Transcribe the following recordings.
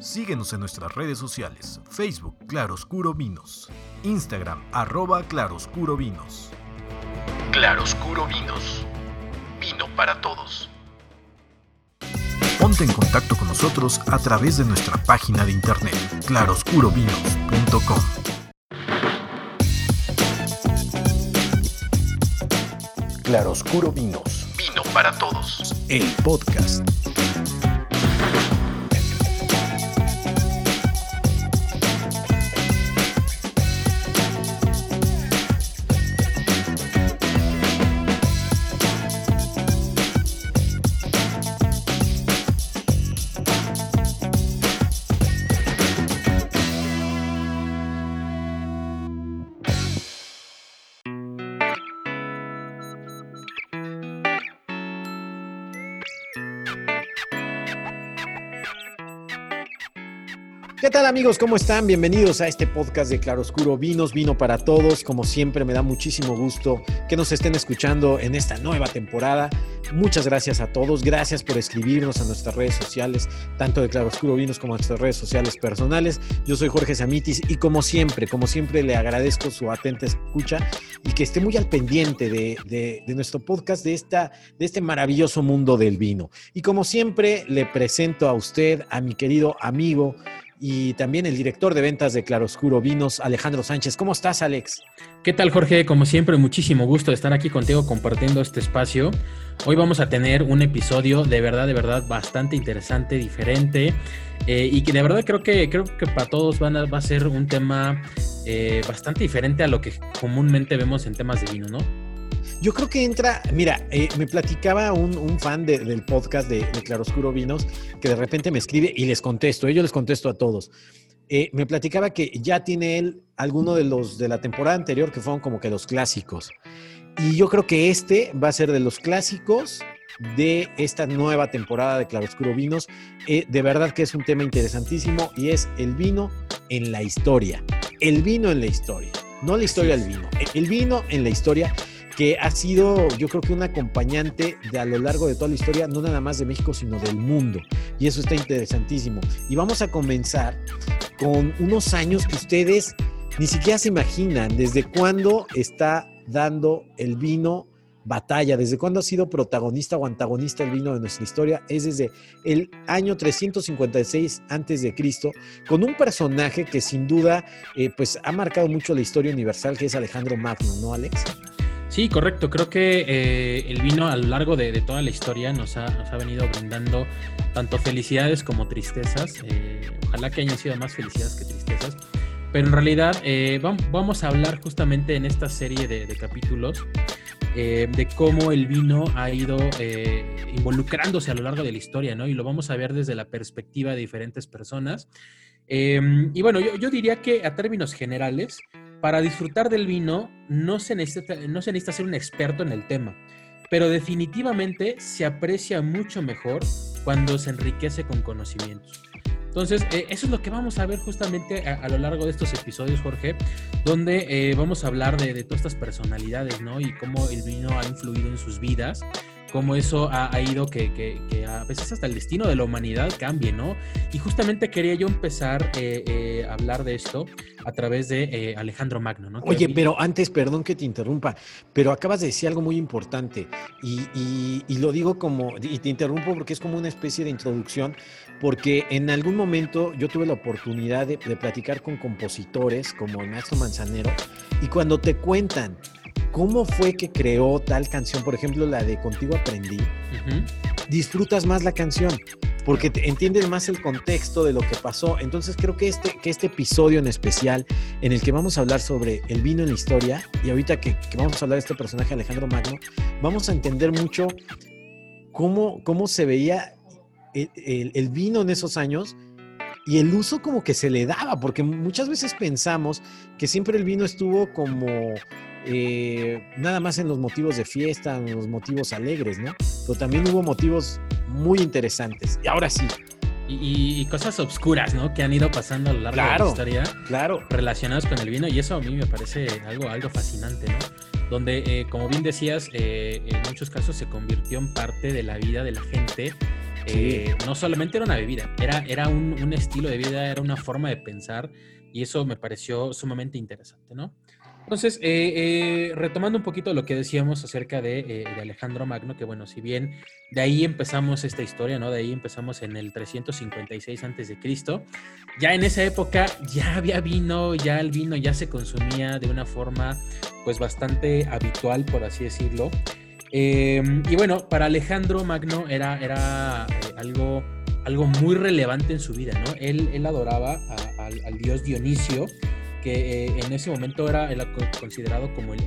Síguenos en nuestras redes sociales, Facebook Claroscuro Vinos, Instagram arroba Claroscuro Vinos. Claroscuro Vinos, vino para todos. Ponte en contacto con nosotros a través de nuestra página de internet claroscurovinos.com. Claroscuro Vinos. Vino para todos. El podcast. Amigos? ¿Cómo están? Bienvenidos a este podcast de Claroscuro Vinos, vino para todos. Como siempre, me da muchísimo gusto que nos estén escuchando en esta nueva temporada. Muchas gracias a todos. Gracias por escribirnos a nuestras redes sociales, tanto de Claroscuro Vinos como a nuestras redes sociales personales. Yo soy Jorge Samitis y como siempre, como siempre, le agradezco su atenta escucha y que esté muy al pendiente de, nuestro podcast, de, esta, de este maravilloso mundo del vino. Y como siempre, le presento a usted, a mi querido amigo, y también el director de ventas de Claroscuro Vinos, Alejandro Sánchez. ¿Cómo estás, Alex? ¿Qué tal, Jorge? Como siempre, muchísimo gusto de estar aquí contigo compartiendo este espacio. Hoy vamos a tener un episodio de verdad, de verdad, bastante interesante, diferente. Eh, y que de verdad creo que, creo que para todos van va a ser un tema eh, bastante diferente a lo que comúnmente vemos en temas de vino, ¿no? Yo creo que entra, mira, eh, me platicaba un, fan del podcast de, Claroscuro Vinos que de repente me escribe y les contesto, eh, yo les contesto a todos. Eh, me platicaba que ya tiene él alguno de los de la temporada anterior que fueron como que los clásicos. Y yo creo que este va a ser de los clásicos de esta nueva temporada de Claroscuro Vinos. de verdad que es un tema interesantísimo y es el vino en la historia. El vino en la historia. No la historia del vino. El vino en la historia que ha sido yo creo que un acompañante de a lo largo de toda la historia, no nada más de México, sino del mundo. Y eso está interesantísimo. Y vamos a comenzar con unos años que ustedes ni siquiera se imaginan desde cuándo está dando el vino batalla, desde cuándo ha sido protagonista o antagonista el vino de nuestra historia, es desde el año 356 antes de Cristo, con un personaje que sin duda eh, pues ha marcado mucho la historia universal, que es Alejandro Magno, ¿no, Alex? Sí, correcto. Creo que eh, el vino a lo largo de, toda la historia nos ha, venido brindando tanto felicidades como tristezas. Eh, ojalá que hayan sido más felicidades que tristezas. Pero en realidad eh, vamos a hablar justamente en esta serie de, capítulos de cómo el vino ha ido involucrándose a lo largo de la historia, ¿no? Y lo vamos a ver desde la perspectiva de diferentes personas. y bueno, yo diría que a términos generales, para disfrutar del vino no se, necesita, no se necesita ser un experto en el tema, pero definitivamente se aprecia mucho mejor cuando se enriquece con conocimientos. Entonces, eh, eso es lo que vamos a ver justamente a, lo largo de estos episodios, Jorge, donde eh, vamos a hablar de, de, todas estas personalidades, ¿no? Y cómo el vino ha influido en sus vidas cómo eso ha, ido que, a veces hasta el destino de la humanidad cambie, ¿no? Y justamente quería yo empezar eh, eh, a hablar de esto a través de eh, Alejandro Magno, ¿no? Oye, pero antes, perdón que te interrumpa, pero acabas de decir algo muy importante y, lo digo como, y te interrumpo porque es como una especie de introducción, porque en algún momento yo tuve la oportunidad de, de platicar con compositores como el maestro Manzanero y cuando te cuentan cómo fue que creó tal canción, por ejemplo, la de Contigo Aprendí, disfrutas más la canción porque entiendes más el contexto de lo que pasó. Entonces creo que este, que este episodio en especial, en el que vamos a hablar sobre el vino en la historia, y ahorita que, vamos a hablar de este personaje Alejandro Magno, vamos a entender mucho cómo, cómo se veía el vino en esos años y el uso como que se le daba, porque muchas veces pensamos que siempre el vino estuvo como eh, nada más en los motivos de fiesta, en los motivos alegres, ¿no? Pero también hubo motivos muy interesantes. Y ahora sí. Y, cosas obscuras, ¿no? Que han ido pasando a lo largo de la historia. Claro. Relacionadas con el vino. Y eso a mí me parece algo, algo fascinante, ¿no? Donde, eh, como bien decías, eh, en muchos casos se convirtió en parte de la vida de la gente Eh, no solamente era una bebida, era, era un, un, estilo de vida, era una forma de pensar y eso me pareció sumamente interesante, ¿no? Entonces, eh, eh, retomando un poquito lo que decíamos acerca de, eh, de, Alejandro Magno, que bueno, si bien de ahí empezamos esta historia, ¿no? De ahí empezamos en el 356 a.C., ya en esa época ya había vino, ya el vino ya se consumía de una forma pues bastante habitual, por así decirlo. y bueno, para Alejandro Magno era, era algo, algo muy relevante en su vida, ¿no? Él, él adoraba al, al dios Dionisio, que eh, en ese momento era, considerado como el,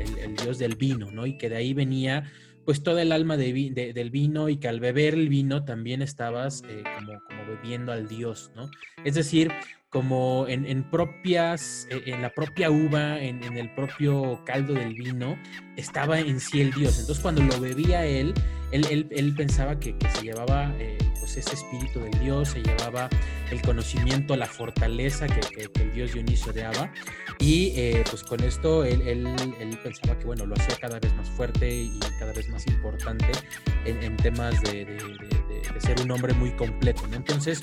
dios del vino, ¿no? Y que de ahí venía pues toda el alma de, del vino y que al beber el vino también estabas eh, como, como, bebiendo al dios, ¿no? Es decir, como en, propias, eh, en la propia uva, en, el propio caldo del vino, estaba en sí el dios. Entonces cuando lo bebía él, él, él, pensaba que, se llevaba pues ese espíritu del dios, se llevaba el conocimiento, la fortaleza que, el dios Dionisio deaba y eh, pues con esto él, pensaba que bueno, lo hacía cada vez más fuerte y cada vez más importante en, temas de, ser un hombre muy completo, Entonces,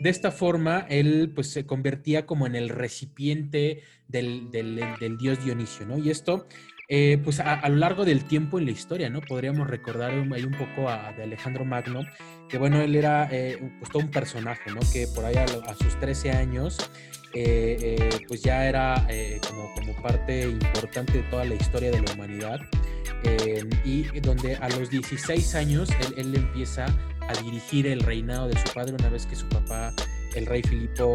de esta forma, él pues se convertía como en el recipiente del, del dios Dionisio, ¿no? Y esto eh, pues a, lo largo del tiempo en la historia, ¿no? Podríamos recordar ahí un poco a, de Alejandro Magno, que bueno, él era eh, pues todo un personaje, ¿no? Que por ahí a, sus 13 años, eh, pues ya era como, como parte importante de toda la historia de la humanidad. Y donde a los 16 años él, él, empieza a dirigir el reinado de su padre una vez que su papá, el rey Filipo,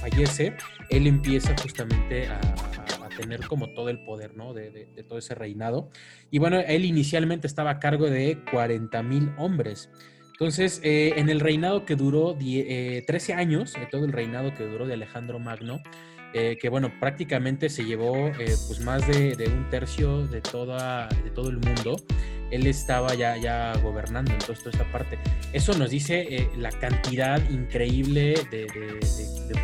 fallece, él empieza justamente a tener como todo el poder, ¿no? De, todo ese reinado. Y bueno, él inicialmente estaba a cargo de 40 mil hombres. Entonces, eh, en el reinado que duró 13 eh, años, eh, todo el reinado que duró de Alejandro Magno, que bueno, prácticamente se llevó pues más de, un tercio de, toda, de todo el mundo, él estaba ya, ya gobernando en toda esta parte. Eso nos dice eh, la cantidad increíble de,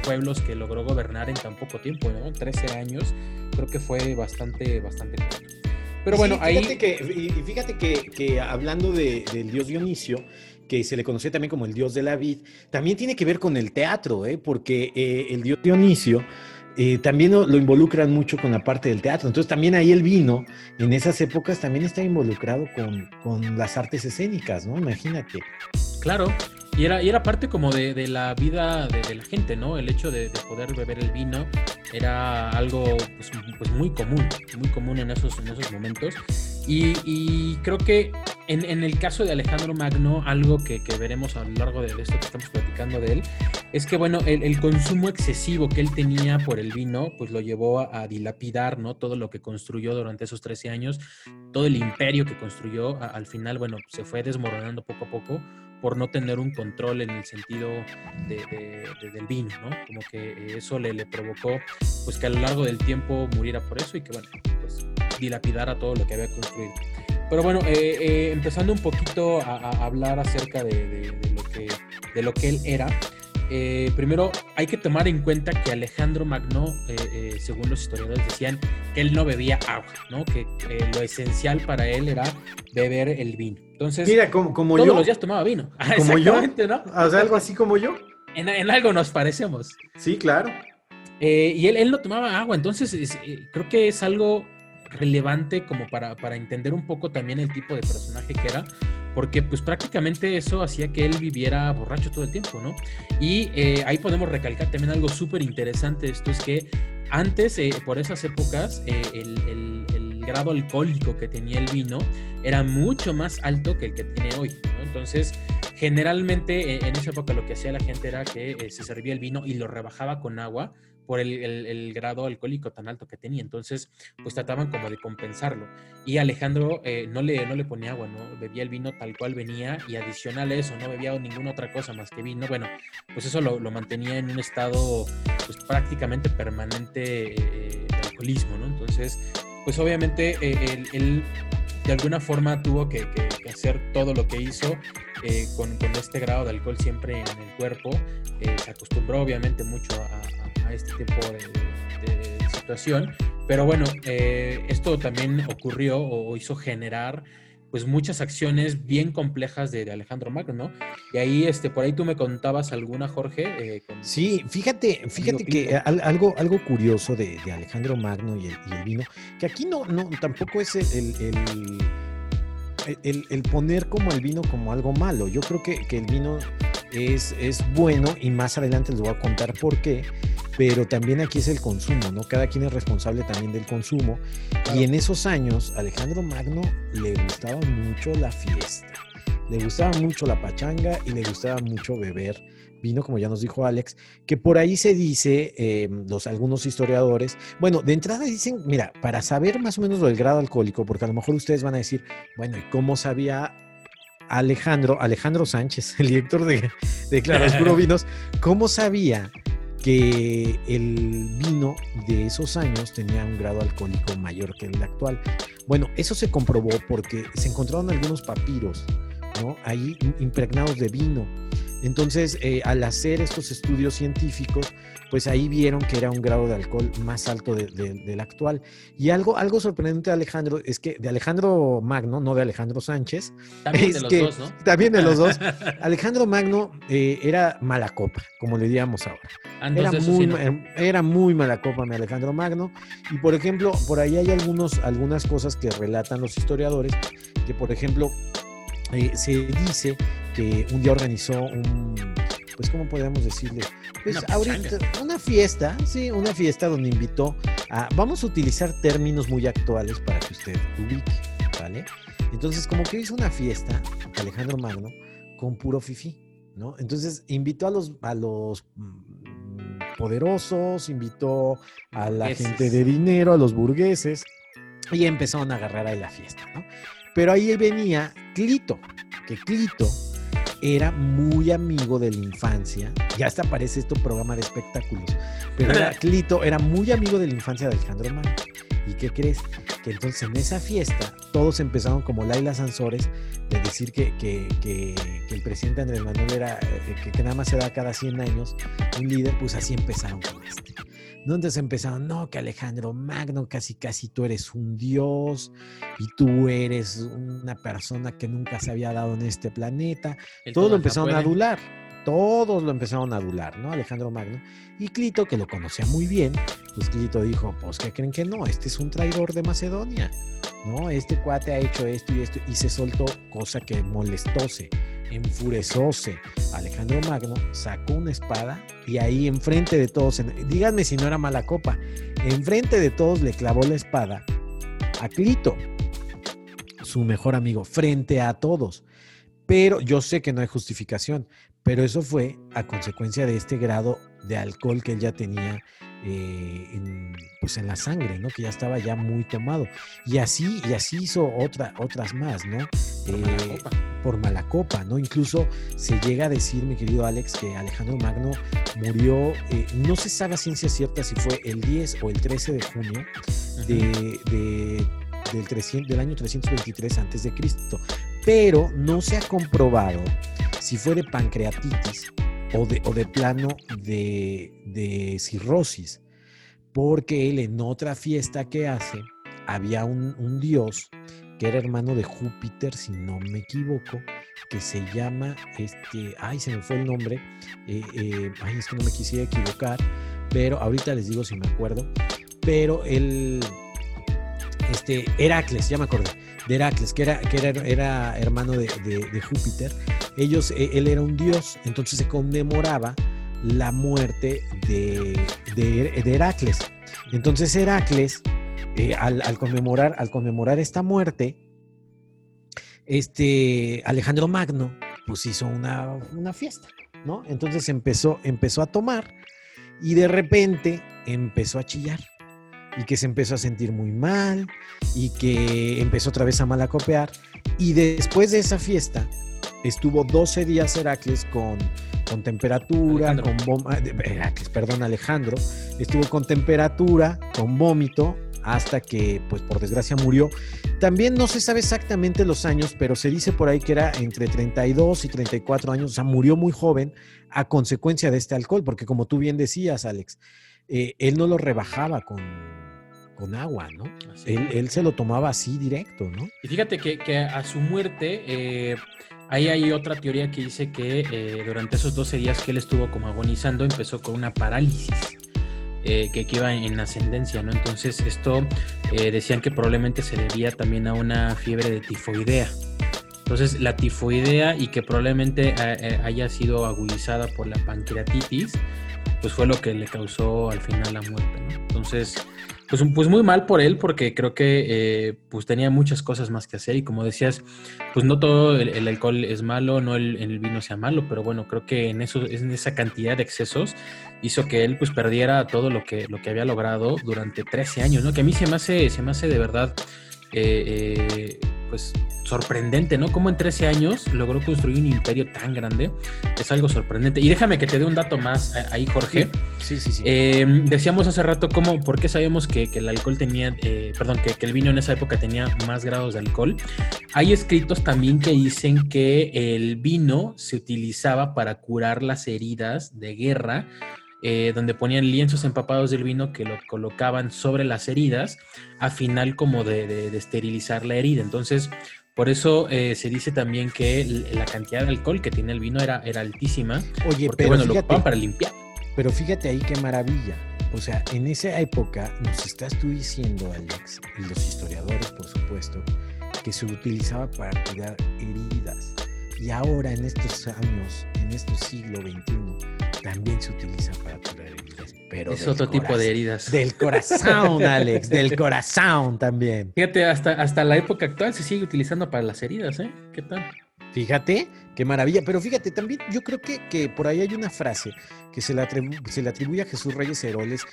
pueblos que logró gobernar en tan poco tiempo, ¿no? 13 años, creo que fue bastante, bastante corto. Pero bueno, ahí... Que, y fíjate que, que hablando del dios Dionisio, que se le conoce también como el dios de la vid, también tiene que ver con el teatro, ¿eh? porque eh, el dios Dionisio eh, también lo, involucran mucho con la parte del teatro. Entonces también ahí el vino, en esas épocas, también está involucrado con, con las artes escénicas, ¿no? Imagínate. Claro, y era, y era parte como de, de la vida de, la gente, ¿no? El hecho de, poder beber el vino era algo pues, pues, muy común, muy común en esos, en esos momentos. Y, y creo que en, en, el caso de Alejandro Magno, algo que, que veremos a lo largo de, esto que estamos platicando de él, es que, bueno, el, el, consumo excesivo que él tenía por el vino, pues lo llevó a, dilapidar, ¿no? Todo lo que construyó durante esos 13 años, todo el imperio que construyó, al final, bueno, se fue desmoronando poco a poco por no tener un control en el sentido de, del vino, ¿no? Como que eso le, le, provocó, pues que a lo largo del tiempo muriera por eso y que, bueno, pues dilapidara todo lo que había construido. Pero bueno, eh, eh, empezando un poquito a, hablar acerca de, lo que, de lo que él era, eh, primero hay que tomar en cuenta que Alejandro Magno, según los historiadores decían, que él no bebía agua, ¿no? Que lo esencial para él era beber el vino. Entonces, Mira, como, como todos yo. los días tomaba vino. Como yo. ¿no? O sea, algo así como yo. En, en algo nos parecemos. Sí, claro. y él, él, no tomaba agua, entonces creo que es algo relevante como para, para entender un poco también el tipo de personaje que era, porque pues prácticamente eso hacía que él viviera borracho todo el tiempo, ¿no? Y eh, ahí podemos recalcar también algo súper interesante, esto es que antes, eh, por esas épocas, eh, el, grado alcohólico que tenía el vino era mucho más alto que el que tiene hoy. Entonces, generalmente en esa época lo que hacía la gente era que se servía el vino y lo rebajaba con agua por el, grado alcohólico tan alto que tenía. Entonces, pues trataban como de compensarlo. Y Alejandro eh, no, le, no le ponía agua, ¿no? Bebía el vino tal cual venía y adicional a eso, no bebía ninguna otra cosa más que vino. Bueno, pues eso lo, mantenía en un estado pues prácticamente permanente eh, de alcoholismo, ¿no? Entonces, pues obviamente eh, él, de alguna forma tuvo que, hacer todo lo que hizo con, este grado de alcohol siempre en el cuerpo. se acostumbró obviamente mucho a este tipo de, situación. Pero bueno, eh, esto también ocurrió o hizo generar pues muchas acciones bien complejas de, Alejandro Magno, ¿no? Y ahí, este, por ahí tú me contabas alguna, Jorge. Eh, sí, fíjate, fíjate que algo, algo curioso de, Alejandro Magno y el, vino, que aquí no, no, tampoco es el, el, poner como el vino como algo malo. Yo creo que, que el vino es, es bueno y más adelante les voy a contar por qué pero también aquí es el consumo, ¿no? Cada quien es responsable también del consumo. Y en esos años, Alejandro Magno le gustaba mucho la fiesta, le gustaba mucho la pachanga y le gustaba mucho beber vino, como ya nos dijo Alex, que por ahí se dice, eh, los algunos historiadores, bueno, de entrada dicen, mira, para saber más o menos lo del grado alcohólico, porque a lo mejor ustedes van a decir, bueno, ¿y cómo sabía Alejandro, Alejandro Sánchez, el director de, de Claro Vinos, cómo sabía que el vino de esos años tenía un grado alcohólico mayor que el actual. Bueno, eso se comprobó porque se encontraron algunos papiros, ¿no? Ahí impregnados de vino. Entonces, eh, al hacer estos estudios científicos, pues ahí vieron que era un grado de alcohol más alto del actual. Y algo, algo sorprendente de Alejandro es que de Alejandro Magno, no de Alejandro Sánchez. También de los dos, ¿no? También de los dos. Alejandro Magno eh, era mala copa, como le diríamos ahora. Ah, era, muy, era muy mala copa mi Alejandro Magno. Y por ejemplo, por ahí hay algunos, algunas cosas que relatan los historiadores, que por ejemplo, eh, se dice que un día organizó un, pues, ¿cómo podríamos decirle? Pues una ahorita, una fiesta, sí, una fiesta donde invitó a, vamos a utilizar términos muy actuales para que usted ubique, ¿vale? Entonces, como que hizo una fiesta, Alejandro Magno, con puro fifi, ¿no? Entonces, invitó a los, a los mm, poderosos, invitó a la gente de dinero, a los burgueses, y empezaron a agarrar a la fiesta, ¿no? Pero ahí venía Clito, que Clito era muy amigo de la infancia. Ya hasta aparece esto programa de espectáculos. Pero era, Clito era muy amigo de la infancia de Alejandro Magno. ¿Y qué crees? Que entonces en esa fiesta todos empezaron como Laila Sansores de decir que, que, el presidente Andrés Manuel era, eh, que, que, nada más se da cada 100 años un líder, pues así empezaron con este. Entonces empezaron, no, que Alejandro Magno, casi casi tú eres un dios y tú eres una persona que nunca se había dado en este planeta. Todos lo empezaron a adular, todos lo empezaron a adular, ¿no? Alejandro Magno. Y Clito, que lo conocía muy bien, pues Clito dijo, pues ¿qué creen que no? Este es un traidor de Macedonia, ¿no? Este cuate ha hecho esto y esto y se soltó, cosa que molestóse enfurecióse Alejandro Magno, sacó una espada y ahí enfrente de todos, díganme si no era mala copa, enfrente de todos le clavó la espada a Clito, su mejor amigo, frente a todos. Pero yo sé que no hay justificación, pero eso fue a consecuencia de este grado de alcohol que él ya tenía eh, en, pues en la sangre, ¿no? Que ya estaba ya muy tomado. Y así, y así hizo otra, otras más, ¿no? Eh, por mala copa, ¿no? Incluso se llega a decir, mi querido Alex, que Alejandro Magno murió, eh, no se sabe a ciencia cierta si fue el 10 o el 13 de junio de, del, 300, del año 323 antes de Cristo, pero no se ha comprobado si fue de pancreatitis o de, o de plano de, de cirrosis, porque él en otra fiesta que hace había un, un dios que era hermano de Júpiter, si no me equivoco, que se llama, este, ay, se me fue el nombre, eh, eh, ay, es que no me quisiera equivocar, pero ahorita les digo si me acuerdo, pero él, este, Heracles, ya me acordé, de Heracles, que era, que era, era hermano de, Júpiter, ellos, eh, él era un dios, entonces se conmemoraba la muerte de, de Heracles. Entonces Heracles eh, al, conmemorar, al conmemorar esta muerte, este Alejandro Magno pues hizo una, fiesta, ¿no? Entonces empezó, empezó a tomar y de repente empezó a chillar y que se empezó a sentir muy mal y que empezó otra vez a malacopear. Y después de esa fiesta estuvo 12 días Heracles con, con temperatura, con Heracles, perdón, Alejandro, estuvo con temperatura, con vómito hasta que, pues por desgracia, murió. También no se sabe exactamente los años, pero se dice por ahí que era entre 32 y 34 años, o sea, murió muy joven a consecuencia de este alcohol, porque como tú bien decías, Alex, eh, él no lo rebajaba con, con agua, ¿no? Él, se lo tomaba así directo, ¿no? Y fíjate que, a su muerte, eh, ahí hay otra teoría que dice que eh, durante esos 12 días que él estuvo como agonizando, empezó con una parálisis. Eh, que, iba en ascendencia, ¿no? Entonces esto decían que probablemente se debía también a una fiebre de tifoidea. Entonces la tifoidea y que probablemente haya sido agudizada por la pancreatitis, pues fue lo que le causó al final la muerte, ¿no? Entonces pues, pues muy mal por él, porque creo que eh, pues tenía muchas cosas más que hacer y como decías, pues no todo el, alcohol es malo, no el, el, vino sea malo, pero bueno, creo que en, eso, en esa cantidad de excesos hizo que él pues perdiera todo lo que, lo que había logrado durante 13 años, ¿no? Que a mí se me hace, se me hace de verdad... Eh, eh, pues sorprendente, ¿no? Como en 13 años logró construir un imperio tan grande. Es algo sorprendente. Y déjame que te dé un dato más eh, ahí, Jorge. Sí, sí, sí. Em, decíamos hace rato cómo, por qué sabemos que, el alcohol tenía, eh, perdón, que, que, el vino en esa época tenía más grados de alcohol. Hay escritos también que dicen que el vino se utilizaba para curar las heridas de guerra eh, donde ponían lienzos empapados del vino que lo colocaban sobre las heridas, a final como de, esterilizar la herida. Entonces, por eso eh, se dice también que la cantidad de alcohol que tiene el vino era, era altísima. Oye, pero bueno, lo ocupaban para limpiar. Pero fíjate ahí qué maravilla. O sea, en esa época nos estás tú diciendo, Alex, y los historiadores, por supuesto, que se utilizaba para curar heridas. Y ahora, en estos años, en este siglo XXI, también se utiliza para curar heridas. Pero es otro tipo de heridas. Del corazón, Alex, del corazón también. Fíjate, hasta, hasta la época actual se sigue utilizando para las heridas, ¿eh? ¿Qué tal? Fíjate, qué maravilla. Pero fíjate, también yo creo que, que por ahí hay una frase que se le, se le atribuye a Jesús Reyes Heroles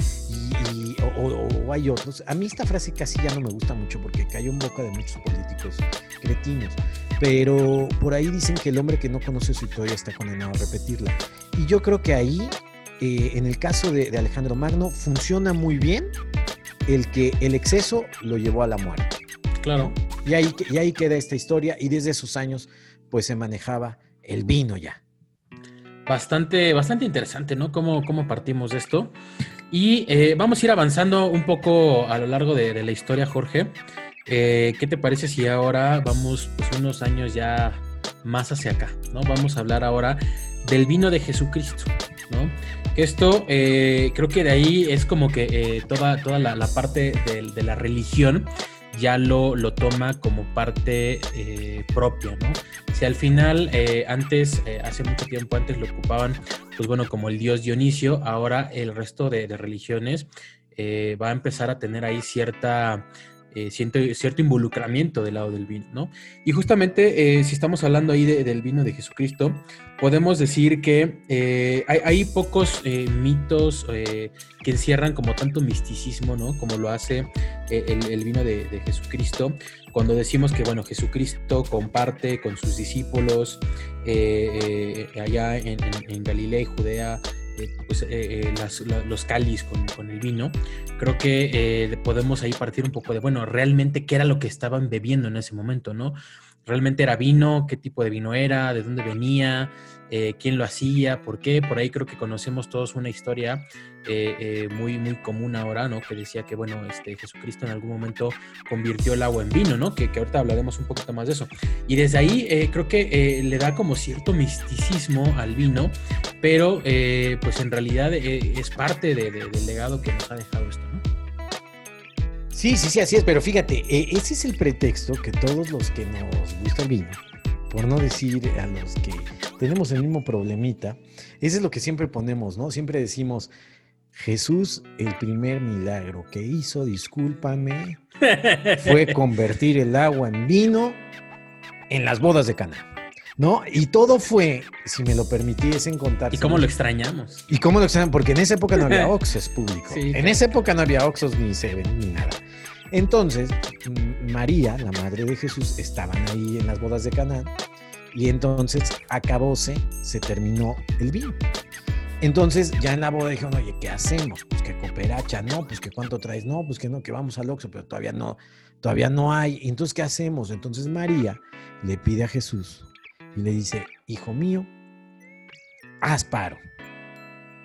y, o, hay otros. A mí esta frase casi ya no me gusta mucho porque cayó en boca de muchos políticos cretinos. Pero por ahí dicen que el hombre que no conoce su historia está condenado a repetirla. Y yo creo que ahí, eh, en el caso de, Alejandro Magno, funciona muy bien el que el exceso lo llevó a la muerte. Claro. Y ahí, y ahí queda esta historia y desde esos años pues se manejaba el vino ya. Bastante, bastante interesante, ¿no? Cómo, cómo partimos de esto. Y eh, vamos a ir avanzando un poco a lo largo de, la historia, Jorge. Eh, ¿Qué te parece si ahora vamos pues, unos años ya más hacia acá, ¿no? Vamos a hablar ahora del vino de Jesucristo, ¿no? Esto eh, creo que de ahí es como que toda, toda la, parte de, la religión ya lo, lo toma como parte eh, propia, ¿no? Si al final, eh, antes, eh, hace mucho tiempo antes lo ocupaban, pues bueno, como el dios Dionisio, ahora el resto de religiones va a empezar a tener ahí cierta eh, cierto, involucramiento del lado del vino, ¿no? Y justamente eh, si estamos hablando ahí del vino de Jesucristo, podemos decir que eh, hay, pocos mitos que encierran como tanto misticismo, ¿no? Como lo hace el, vino de, Jesucristo. Cuando decimos que, bueno, Jesucristo comparte con sus discípulos allá en Galilea y Judea, pues, eh, eh, los cáliz con, el vino, creo que eh, podemos ahí partir un poco de, bueno, realmente qué era lo que estaban bebiendo en ese momento, ¿no? realmente era vino, qué tipo de vino era, de dónde venía, eh, quién lo hacía, por qué. Por ahí creo que conocemos todos una historia eh, eh, muy, muy común ahora, ¿no? Que decía que, bueno, este, Jesucristo en algún momento convirtió el agua en vino, ¿no? Que, que ahorita hablaremos un poquito más de eso. Y desde ahí creo que le da como cierto misticismo al vino, pero pues en realidad es parte del legado que nos ha dejado esto, ¿no? Sí, sí, sí, así es, pero fíjate, eh, ese es el pretexto que todos los que nos gusta el vino, por no decir a los que tenemos el mismo problemita, ese es lo que siempre ponemos, ¿no? Siempre decimos, Jesús, el primer milagro que hizo, discúlpame, fue convertir el agua en vino en las bodas de Cana. ¿No? Y todo fue, si me lo permitiesen contar. ¿Y cómo lo extrañamos? ¿Y cómo lo extrañamos? Porque en esa época no había Oxes público. en esa época no había Oxos ni Seven ni nada. Entonces, María, la madre de Jesús, estaban ahí en las bodas de Canaán y entonces acabóse, se terminó el vino. Entonces ya en la boda dijeron, oye, ¿qué hacemos? Pues que cooperacha, no, pues que cuánto traes, no, pues que no, que vamos al Oxo, pero todavía no, todavía no hay. Entonces, ¿qué hacemos? Entonces María le pide a Jesús y le dice, hijo mío, haz paro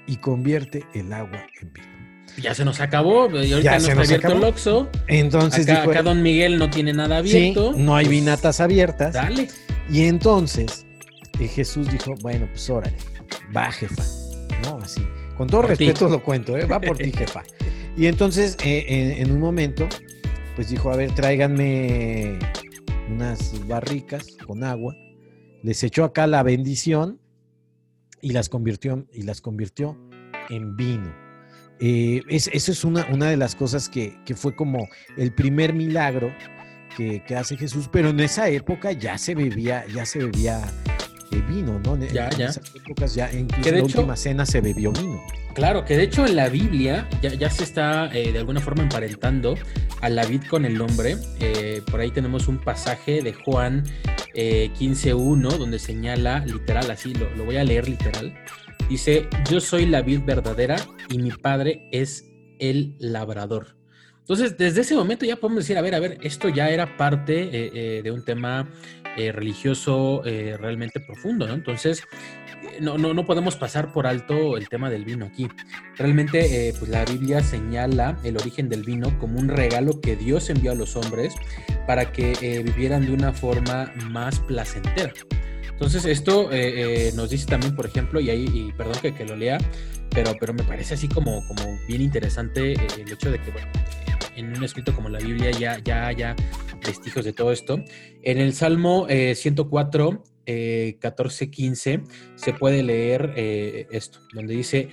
y convierte el agua en vino. Ya se nos acabó, y ahorita no está abierto el Oxxo. Entonces acá, acá, Don Miguel no tiene nada abierto. Sí, no hay pues, vinatas abiertas. Dale. Y entonces eh, Jesús dijo, bueno, pues órale, va jefa, ¿no? Así, con todo respeto lo cuento, ¿eh? va por ti jefa. Y entonces eh, en, un momento, pues dijo, a ver, tráiganme unas barricas con agua. Les echó acá la bendición y las convirtió, y las convirtió en vino. Eh, eso es una, una, de las cosas que, que, fue como el primer milagro que, que, hace Jesús, pero en esa época ya se bebía, ya se bebía eh, vino, ¿no? En, ya, ya. esas épocas ya en la última cena se bebió vino. Claro, que de hecho en la Biblia ya, ya se está eh, de alguna forma emparentando a la vid con el hombre. por ahí tenemos un pasaje de Juan 15.1 donde señala literal, así lo, lo voy a leer literal Dice, yo soy la vid verdadera y mi padre es el labrador. Entonces, desde ese momento ya podemos decir, a ver, a ver, esto ya era parte eh, eh, de un tema eh, religioso realmente profundo, ¿no? Entonces, no, no, no, podemos pasar por alto el tema del vino aquí. Realmente, pues la Biblia señala el origen del vino como un regalo que Dios envió a los hombres para que vivieran de una forma más placentera. Entonces, esto eh, eh, nos dice también, por ejemplo, y ahí, perdón que, lo lea, pero, pero me parece así como, como bien interesante eh, el hecho de que, bueno, en un escrito como la Biblia ya, ya haya vestigios de todo esto. En el Salmo 104, 14, 15, se puede leer esto, donde dice,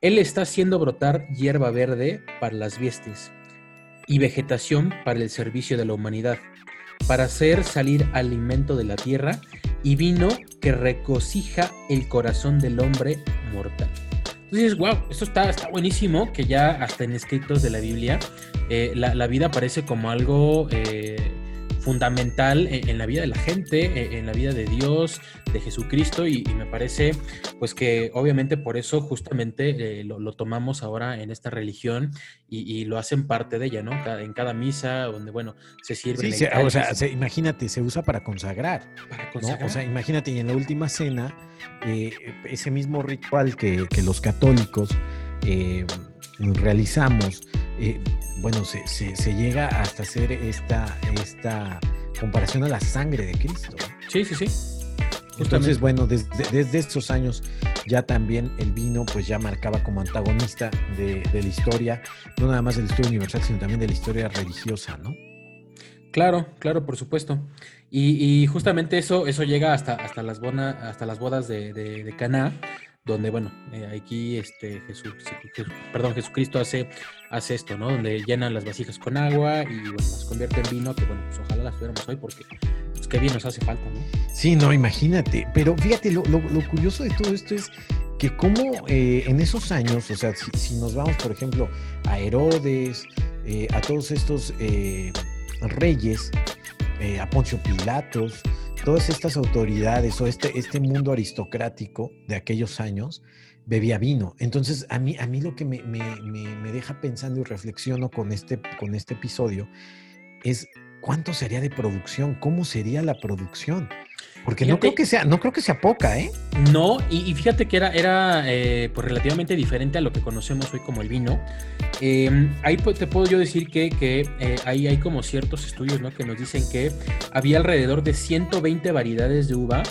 Él está haciendo brotar hierba verde para las viestes y vegetación para el servicio de la humanidad, para hacer salir alimento de la tierra y vino que recocija el corazón del hombre mortal. Entonces, wow, esto está, está buenísimo, que ya hasta en escritos de la Biblia eh, la, vida aparece como algo eh, fundamental en, la vida de la gente, e, en la vida de Dios, de Jesucristo, y, me parece pues que obviamente por eso justamente eh, lo, tomamos ahora en esta religión y, lo hacen parte de ella, ¿no? en cada misa, donde bueno, se sirve. Sí, o sea, imagínate, se usa para consagrar. Para consagrar. O sea, imagínate, y en la última cena, eh, ese mismo ritual que, los católicos eh, realizamos, bueno, se, se, llega hasta hacer esta, esta comparación a la sangre de Cristo. Sí, sí, sí. Entonces, bueno, desde, desde, estos años ya también el vino pues ya marcaba como antagonista de, la historia, no nada más de la historia universal, sino también de la historia religiosa, ¿no? Claro, claro, por supuesto. Y, justamente eso, eso llega hasta, hasta, las, hasta las bodas de, de, de Caná, donde, bueno, eh, aquí este, Jesús, perdón, Jesucristo hace, hace esto, ¿no? Donde llenan las vasijas con agua y, bueno, las convierte en vino, que, bueno, pues ojalá las tuviéramos hoy porque, pues, qué bien nos hace falta, ¿no? Sí, no, imagínate. Pero fíjate, lo, curioso de todo esto es que como eh, en esos años, o sea, si, nos vamos, por ejemplo, a Herodes, eh, a todos estos reyes, a Poncio Pilatos, todas estas autoridades o este, este mundo aristocrático de aquellos años bebía vino. Entonces, a mí, a mí lo que me, deja pensando y reflexiono con este, con este episodio es cuánto sería de producción, cómo sería la producción. Porque no creo que sea, no creo que sea poca, ¿eh? No, y, fíjate que era, era eh, pues relativamente diferente a lo que conocemos hoy como el vino. Em, ahí te puedo yo decir que, que eh, ahí hay como ciertos estudios ¿no? que nos dicen que había alrededor de 120 variedades de uva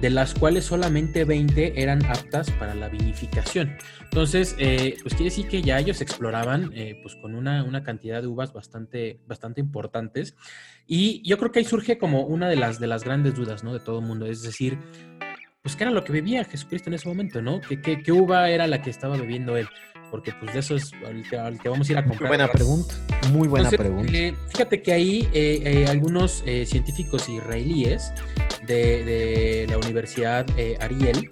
de las cuales solamente 20 eran aptas para la vinificación. Entonces, eh, pues quiere decir que ya ellos exploraban eh, pues con una, una, cantidad de uvas bastante, bastante importantes. Y yo creo que ahí surge como una de las, de las grandes dudas ¿no? de todo el mundo, es decir, pues qué era lo que bebía Jesucristo en ese momento, ¿no? ¿Qué, qué, qué uva era la que estaba bebiendo él? porque pues de eso es al que, vamos a ir a comprar. Muy buena pregunta, muy buena pregunta. Eh, fíjate que ahí eh, eh, algunos científicos israelíes de, la Universidad Ariel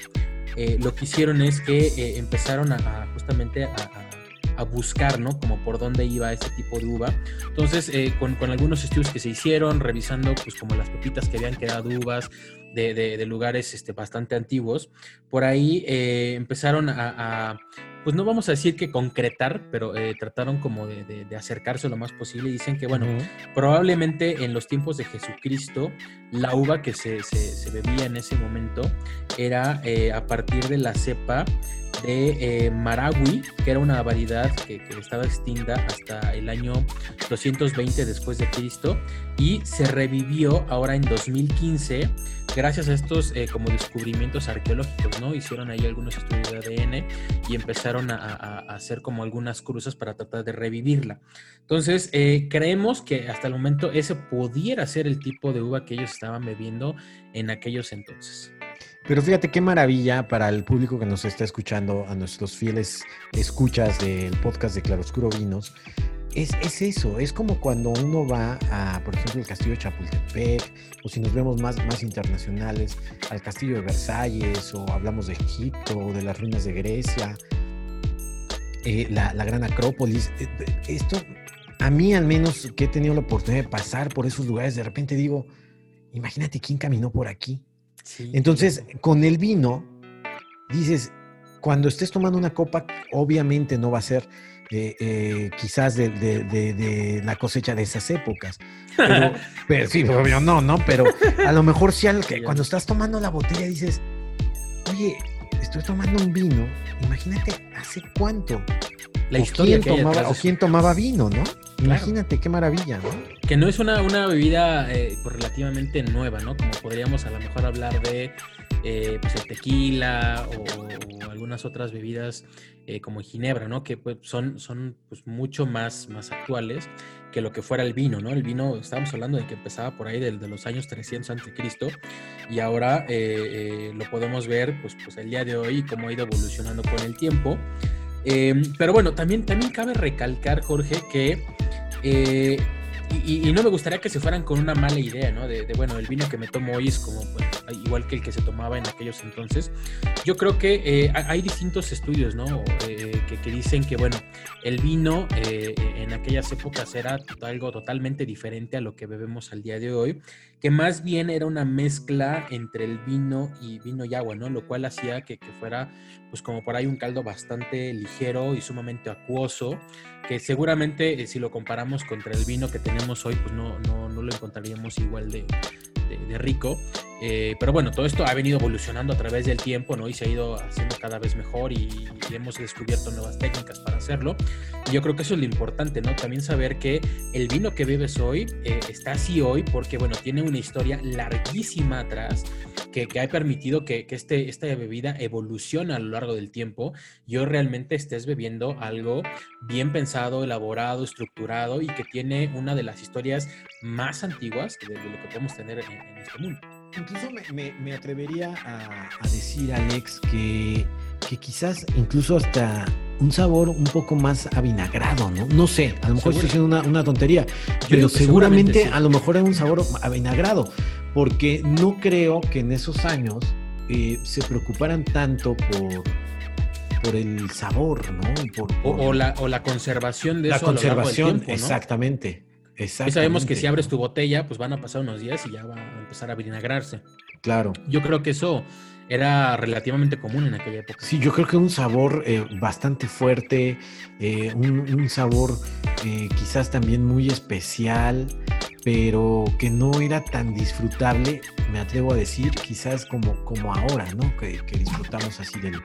lo que hicieron es que empezaron a, justamente a, buscar, ¿no? Como por dónde iba ese tipo de uva. Entonces, con, algunos estudios que se hicieron, revisando pues como las pepitas que habían quedado uvas de, lugares este, bastante antiguos, por ahí empezaron a pues no vamos a decir que concretar, pero eh, trataron como de, acercarse lo más posible. Dicen que, bueno, probablemente en los tiempos de Jesucristo, la uva que se, bebía en ese momento era eh, a partir de la cepa de Maragui, que era una variedad que, que, estaba extinta hasta el año 220 después de Cristo y se revivió ahora en 2015 gracias a estos eh, como descubrimientos arqueológicos, ¿no? Hicieron ahí algunos estudios de ADN y empezaron a, hacer como algunas cruzas para tratar de revivirla. Entonces, eh, creemos que hasta el momento ese pudiera ser el tipo de uva que ellos estaban bebiendo en aquellos entonces. Pero fíjate qué maravilla para el público que nos está escuchando, a nuestros fieles escuchas del podcast de Claroscuro Vinos, es, eso, es como cuando uno va a, por ejemplo, el castillo de Chapultepec, o si nos vemos más, más internacionales, al castillo de Versalles, o hablamos de Egipto, o de las ruinas de Grecia, eh, la, gran Acrópolis. Eh, esto, a mí al menos que he tenido la oportunidad de pasar por esos lugares, de repente digo, imagínate quién caminó por aquí. Entonces, con el vino, dices, cuando estés tomando una copa, obviamente no va a ser eh, quizás de, la cosecha de esas épocas. Pero, sí, obvio no, ¿no? Pero a lo mejor sí, que cuando estás tomando la botella dices, oye, estoy tomando un vino, imagínate hace cuánto. La historia quién tomaba, o quién tomaba vino, ¿no? Imagínate qué maravilla, ¿no? Que no es una, una bebida eh, pues, relativamente nueva, ¿no? Como podríamos a lo mejor hablar de eh, pues el tequila o, algunas otras bebidas eh, como ginebra, ¿no? Que pues, son, son pues, mucho más, más actuales que lo que fuera el vino, ¿no? El vino, estábamos hablando de que empezaba por ahí de, de los años 300 a.C. y ahora lo podemos ver pues, pues el día de hoy cómo ha ido evolucionando con el tiempo. pero bueno, también, también cabe recalcar, Jorge, que y, no me gustaría que se fueran con una mala idea, ¿no? De, bueno, el vino que me tomo hoy es como pues, igual que el que se tomaba en aquellos entonces. Yo creo que eh, hay distintos estudios, ¿no? Eh, que, dicen que, bueno, el vino eh, en aquellas épocas era algo totalmente diferente a lo que bebemos al día de hoy, que más bien era una mezcla entre el vino y vino y agua, ¿no? Lo cual hacía que, que fuera, pues como por ahí un caldo bastante ligero y sumamente acuoso que seguramente eh, si lo comparamos contra el vino que tenemos hoy, pues no, no, no lo encontraríamos igual de, de, rico. Eh, pero bueno, todo esto ha venido evolucionando a través del tiempo, ¿no? Y se ha ido haciendo cada vez mejor y, hemos descubierto nuevas técnicas para hacerlo. Y yo creo que eso es lo importante, ¿no? También saber que el vino que bebes hoy eh, está así hoy porque, bueno, tiene una historia larguísima atrás que, que ha permitido que, que, este, esta bebida evolucione a lo largo del tiempo. Yo realmente estés bebiendo algo bien pensado, elaborado, estructurado y que tiene una de las historias más antiguas de, lo que podemos tener en, este mundo. Incluso me, atrevería a, decir, Alex, que, que quizás incluso hasta un sabor un poco más avinagrado, ¿no? No sé, a lo mejor estoy haciendo una, tontería, pero seguramente, a lo mejor era un sabor avinagrado, porque no creo que en esos años eh, se preocuparan tanto por, por el sabor, ¿no? o, la, o, la, conservación de la conservación, exactamente. Y sabemos que si abres tu botella, pues van a pasar unos días y ya va a empezar a vinagrarse. Claro. Yo creo que eso era relativamente común en aquella época. Sí, yo creo que un sabor eh, bastante fuerte, eh, un, sabor eh, quizás también muy especial, pero que no era tan disfrutable, me atrevo a decir, quizás como, como ahora, ¿no? Que, disfrutamos así del,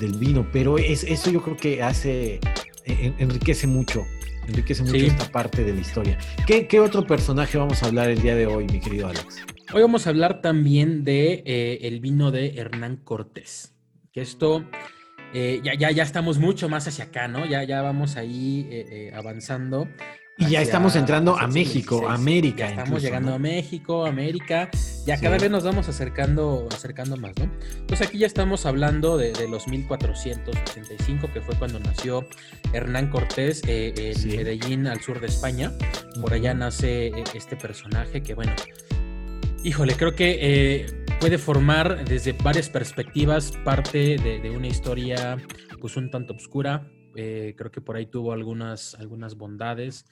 del vino, pero es, eso yo creo que hace, enriquece mucho enriquece mucho esta parte de la historia. ¿Qué, otro personaje vamos a hablar el día de hoy, mi querido Alex? Hoy vamos a hablar también de eh, el vino de Hernán Cortés. Que esto eh, ya, ya, ya estamos mucho más hacia acá, ¿no? Ya, ya vamos ahí eh, avanzando y ya estamos entrando a México, América. estamos llegando a México, América. Ya cada vez nos vamos acercando, acercando más, ¿no? Entonces aquí ya estamos hablando de, los 1485, que fue cuando nació Hernán Cortés eh, en Medellín, al sur de España. Por allá nace eh, este personaje que, bueno, híjole, creo que eh, puede formar desde varias perspectivas parte de, una historia pues un tanto oscura, eh, creo que por ahí tuvo algunas, algunas bondades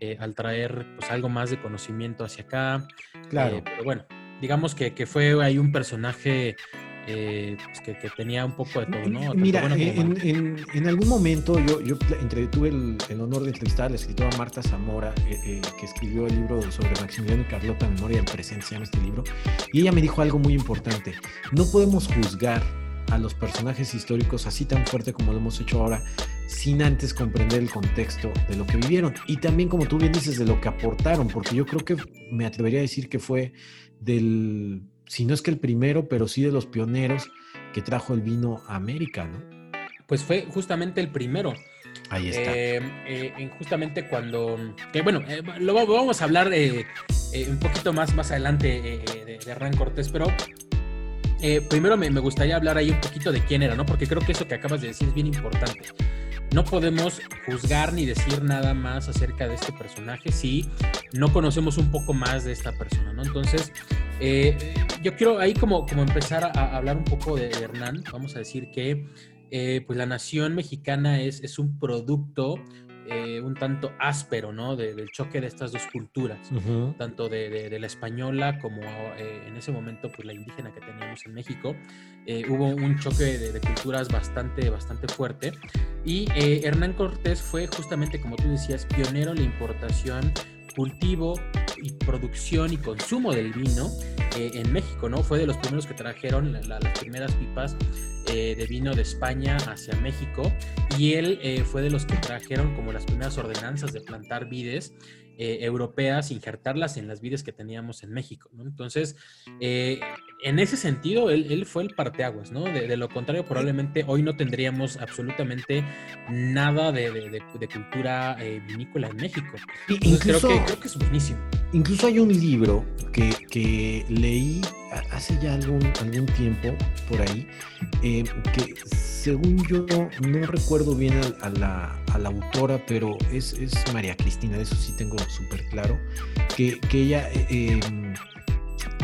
eh, al traer pues, algo más de conocimiento hacia acá. Claro. Eh, pero bueno, digamos que, que, fue ahí un personaje pues, que, que, tenía un poco de todo, ¿no? Mira, en, en, algún momento yo, yo tuve el, el, honor de entrevistar a la escritora Marta Zamora, que escribió el libro sobre Maximiliano y Carlota, Memoria del Presente, se llama este libro, y ella me dijo algo muy importante. No podemos juzgar a los personajes históricos así tan fuerte como lo hemos hecho ahora, sin antes comprender el contexto de lo que vivieron. Y también, como tú bien dices, de lo que aportaron, porque yo creo que me atrevería a decir que fue del, si no es que el primero, pero sí de los pioneros que trajo el vino a América, ¿no? Pues fue justamente el primero. Ahí está. Eh, eh, justamente cuando, que bueno, eh, lo vamos a hablar un poquito más, más adelante de, de, Hernán Cortés, pero primero me, me, gustaría hablar ahí un poquito de quién era, ¿no? Porque creo que eso que acabas de decir es bien importante. No podemos juzgar ni decir nada más acerca de este personaje si no conocemos un poco más de esta persona, ¿no? Entonces, yo quiero ahí como, como empezar a hablar un poco de Hernán. Vamos a decir que eh, pues la nación mexicana es, es un producto eh, un tanto áspero, ¿no? del choque de estas dos culturas, tanto de, la española como eh, en ese momento, pues la indígena que teníamos en México. hubo un choque de, culturas bastante, bastante fuerte. Y Hernán Cortés fue justamente, como tú decías, pionero en la importación cultivo y producción y consumo del vino eh, en México, ¿no? Fue de los primeros que trajeron las primeras pipas eh, de vino de España hacia México y él eh, fue de los que trajeron como las primeras ordenanzas de plantar vides europeas, injertarlas en las vides que teníamos en México, ¿no? Entonces, en ese sentido, él, fue el parteaguas, ¿no? De, lo contrario, probablemente hoy no tendríamos absolutamente nada de, cultura eh, vinícola en México. incluso, creo, que, creo que es buenísimo. Incluso hay un libro que, leí hace ya algún, algún tiempo por ahí, eh, que según yo no recuerdo bien a, la, autora, pero es, María Cristina, de eso sí tengo súper claro, que, ella... Eh, em,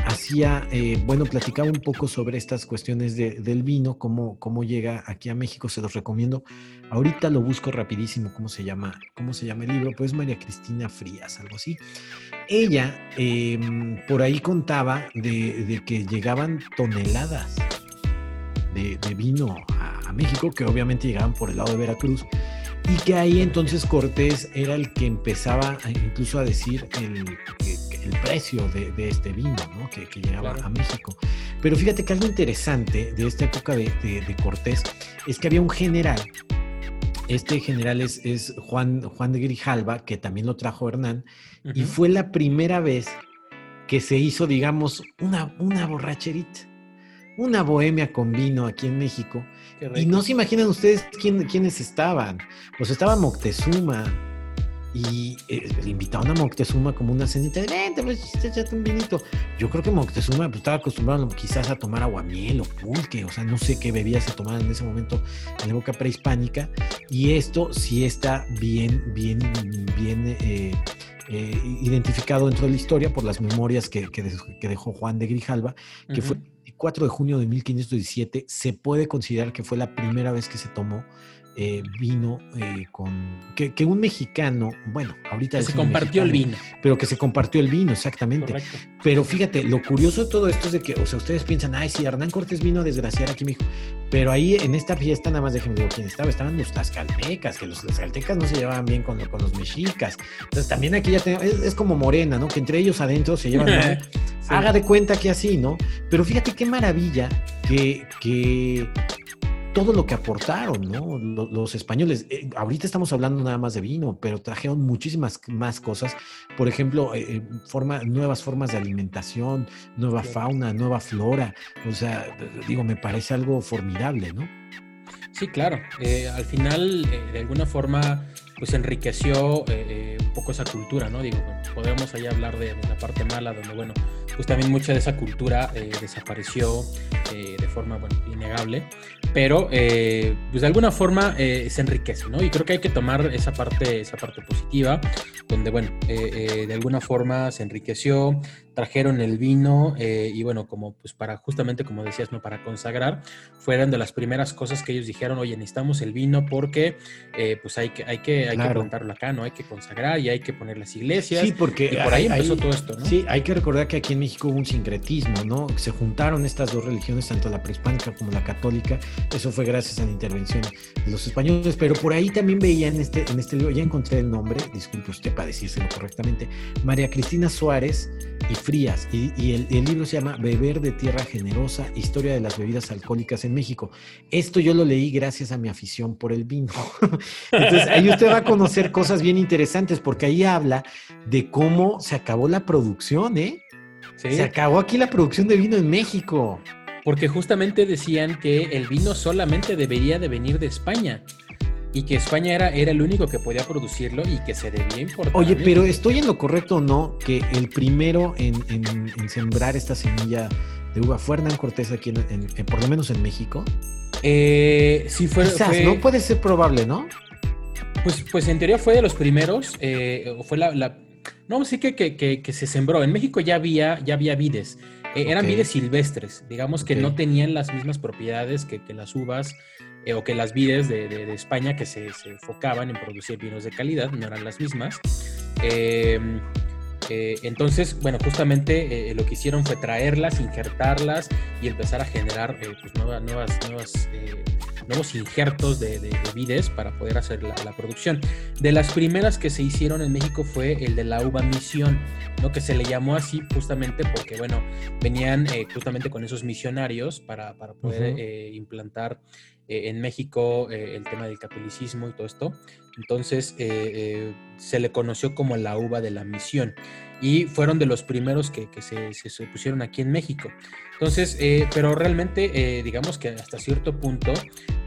hacía, eh, bueno, platicaba un poco sobre estas cuestiones del vino, cómo, cómo llega aquí a México, se los recomiendo. Ahorita lo busco rapidísimo, cómo se llama, cómo se llama el libro, pues María Cristina Frías, algo así. Ella em, por ahí contaba de, que llegaban toneladas de, vino a, México, que obviamente llegaban por el lado de Veracruz y que ahí entonces Cortés era el que empezaba incluso a decir el, precio de, este vino ¿no? que, llegaba a México. Pero fíjate que algo interesante de esta época de, Cortés es que había un general, este general es, es, Juan, Juan de Grijalva, que también lo trajo Hernán, y fue la primera vez que se hizo, digamos, una, una borracherita una bohemia con vino aquí en México. Y no se imaginan ustedes quién, quiénes estaban. Pues estaba Moctezuma. Y eh, le invitaron a Moctezuma como una cenita de vente, échate un vinito. Yo creo que Moctezuma pues, estaba acostumbrado quizás a tomar aguamiel o pulque, o sea, no sé qué bebidas se tomaban en ese momento en la época prehispánica. Y esto sí está bien, bien, bien eh, eh, identificado dentro de la historia por las memorias que, dejó Juan de Grijalva, que fue 4 de junio de 1517 se puede considerar que fue la primera vez que se tomó eh, vino eh, con que, un mexicano, bueno, ahorita se compartió el vino, pero que se compartió el vino, exactamente. Pero fíjate, lo curioso de todo esto es de que, o sea, ustedes piensan, ay, sí, Hernán Cortés vino a desgraciar aquí México, pero ahí en esta fiesta, nada más déjenme digo quién estaba, estaban los tlaxcaltecas, que los tlaxcaltecas no se llevaban bien con, con los mexicas. Entonces también aquí ya tenemos, es, como Morena, ¿no? Que entre ellos adentro se llevan Haga de cuenta que así, ¿no? Pero fíjate qué maravilla que, que todo lo que aportaron, ¿no? Los, españoles. Eh, ahorita estamos hablando nada más de vino, pero trajeron muchísimas más cosas. Por ejemplo, eh, eh, forma, nuevas formas de alimentación, nueva fauna, nueva flora. O sea, digo, me parece algo formidable, ¿no? Sí, claro. al final, de alguna forma, pues enriqueció un poco esa cultura, ¿no? Digo, podemos ahí hablar de, la parte mala, donde, bueno, pues también mucha de esa cultura desapareció de forma, bueno, innegable pero eh, pues de alguna forma eh, se enriquece, ¿no? Y creo que hay que tomar esa parte, esa parte positiva, donde, bueno, eh, de alguna forma se enriqueció, trajeron el vino y bueno, como pues para justamente como decías, ¿no? Para consagrar, fueron de las primeras cosas que ellos dijeron, oye, necesitamos el vino porque pues hay que, hay que, hay que plantarlo acá, ¿no? Hay que consagrar y hay que poner las iglesias. Sí, porque y por ahí empezó todo esto, ¿no? Sí, hay que recordar que aquí en México hubo un sincretismo, ¿no? Se juntaron estas dos religiones, tanto la prehispánica como la católica, eso fue gracias a la intervención de los españoles, pero por ahí también veía en este, en este libro, ya encontré el nombre, disculpe usted para decírselo correctamente, María Cristina Suárez y frías. Y, el, libro se llama Beber de Tierra Generosa, Historia de las Bebidas Alcohólicas en México. Esto yo lo leí gracias a mi afición por el vino. Entonces ahí usted va a conocer cosas bien interesantes porque ahí habla de cómo se acabó la producción, ¿eh? Se acabó aquí la producción de vino en México. Porque justamente decían que el vino solamente debería de venir de España y que España era, era el único que podía producirlo y que se debía importar. Oye, pero ¿estoy en lo correcto o no que el primero en, sembrar esta semilla de uva fue Hernán Cortés aquí, en, por lo menos en México? Eh, sí, fue, Quizás, ¿no? Puede ser probable, ¿no? Pues, pues en teoría fue de los primeros, eh, fue la, No, sí que, que, se sembró. En México ya había, ya había vides. Eh, eran vides silvestres, digamos que no tenían las mismas propiedades que, las uvas eh, o que las vides de, España que se, enfocaban en producir vinos de calidad, no eran las mismas. Em, eh, entonces, bueno, justamente eh, lo que hicieron fue traerlas, injertarlas y empezar a generar pues, nuevas, nuevas, nuevas nuevos injertos de, vides para poder hacer la, producción. De las primeras que se hicieron en México fue el de la uva misión, ¿no? que se le llamó así justamente porque, bueno, venían justamente con esos misionarios para, poder implantar eh, en México eh, el tema del catolicismo y todo esto. Entonces eh, se le conoció como la uva de la misión y fueron de los primeros que, se, se, pusieron aquí en México. Entonces, pero realmente digamos que hasta cierto punto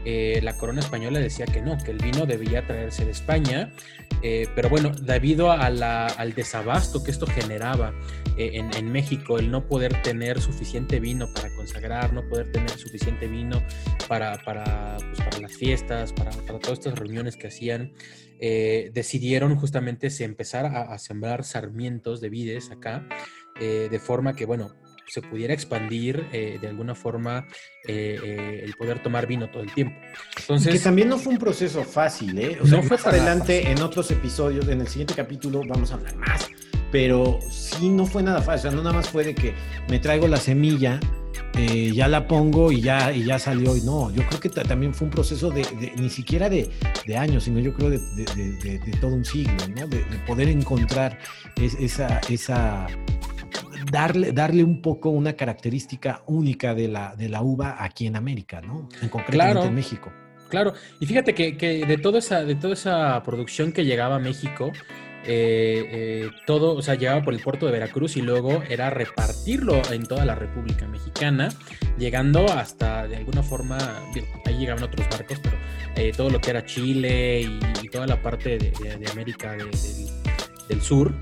la corona española decía que no, que el vino debía traerse de España, pero bueno, debido al desabasto que esto generaba en, México, el no poder tener suficiente vino para consagrar, no poder tener suficiente vino para, para, pues, para las fiestas, para, para, todas estas reuniones que hacían, eh, decidieron justamente se empezar a, sembrar sarmientos de vides acá, eh, de forma que, bueno, se pudiera expandir eh, de alguna forma el poder tomar vino todo el tiempo. Entonces, que también no fue un proceso fácil, ¿eh? O sea, no fue más adelante en otros episodios, en el siguiente capítulo vamos a hablar más, pero sí no fue nada fácil, o sea, no nada más fue de que me traigo la semilla, eh, ya la pongo y ya, y ya salió. Y no, yo creo que también fue un proceso de, ni siquiera de, años, sino yo creo de, todo un siglo, ¿no? De, poder encontrar esa, esa darle, darle un poco una característica única de la, de la uva aquí en América, ¿no? En concreto en México. Claro, y fíjate que, que, de, toda esa, de toda esa producción que llegaba a México, eh, eh, todo, o sea, llegaba por el puerto de Veracruz y luego era repartirlo en toda la República Mexicana, llegando hasta, de alguna forma, ahí llegaban otros barcos, pero eh, todo lo que era Chile y, toda la parte de, América del, Sur,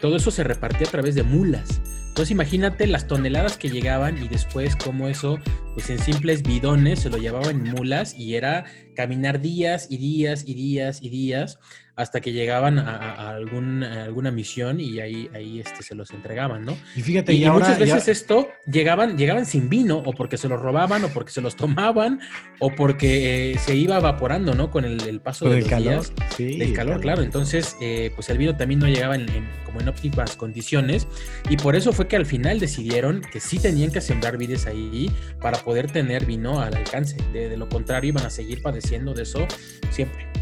todo eso se repartía a través de mulas. Entonces imagínate las toneladas que llegaban y después como eso, pues en simples bidones se lo llevaban en mulas y era caminar días y días y días y días hasta que llegaban a, algún, alguna misión y ahí, ahí este, se los entregaban, ¿no? Y fíjate, y, muchas veces esto llegaban, llegaban sin vino, o porque se los robaban, o porque se los tomaban, o porque eh, se iba evaporando, ¿no? Con el, paso del calor. Sí, del calor, claro. Entonces, eh, pues el vino también no llegaba en, como en óptimas condiciones, y por eso fue que al final decidieron que sí tenían que sembrar vides ahí para poder tener vino al alcance. de lo contrario, iban a seguir padeciendo de eso siempre.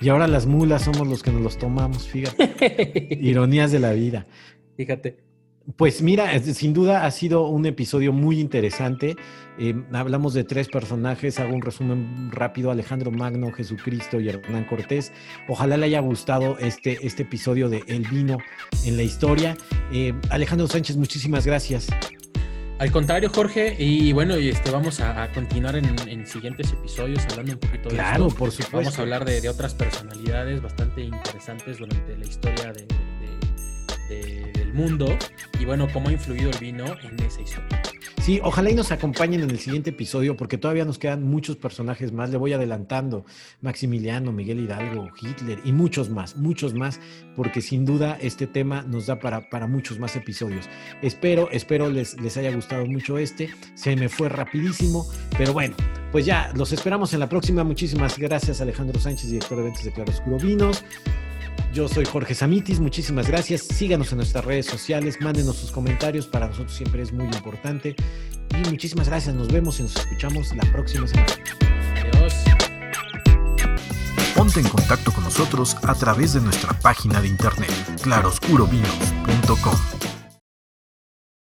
Y ahora las mulas somos los que nos los tomamos, fíjate. Ironías de la vida. Fíjate. Pues mira, sin duda ha sido un episodio muy interesante. Eh, hablamos de tres personajes, hago un resumen rápido, Alejandro Magno, Jesucristo y Hernán Cortés. Ojalá le haya gustado este, este episodio de El vino en la historia. Eh, Alejandro Sánchez, muchísimas gracias. Al contrario, Jorge, y bueno, y este, vamos a, continuar en, siguientes episodios hablando un poquito de Claro, por supuesto. Vamos a hablar de, otras personalidades bastante interesantes durante la historia del mundo y bueno, cómo ha influido el vino en esa historia. Sí, ojalá y nos acompañen en el siguiente episodio porque todavía nos quedan muchos personajes más. Le voy adelantando Maximiliano, Miguel Hidalgo, Hitler y muchos más, muchos más, porque sin duda este tema nos da para, para muchos más episodios. Espero, espero les, les haya gustado mucho este. Se me fue rapidísimo, pero bueno, pues ya los esperamos en la próxima. Muchísimas gracias Alejandro Sánchez, director de ventas de Claroscuro Vinos. Yo soy Jorge Samitis, muchísimas gracias. Síganos en nuestras redes sociales, mándenos sus comentarios, para nosotros siempre es muy importante. Y muchísimas gracias, nos vemos y nos escuchamos la próxima semana. Adiós. Ponte en contacto con nosotros a través de nuestra página de internet claroscurovinos.com.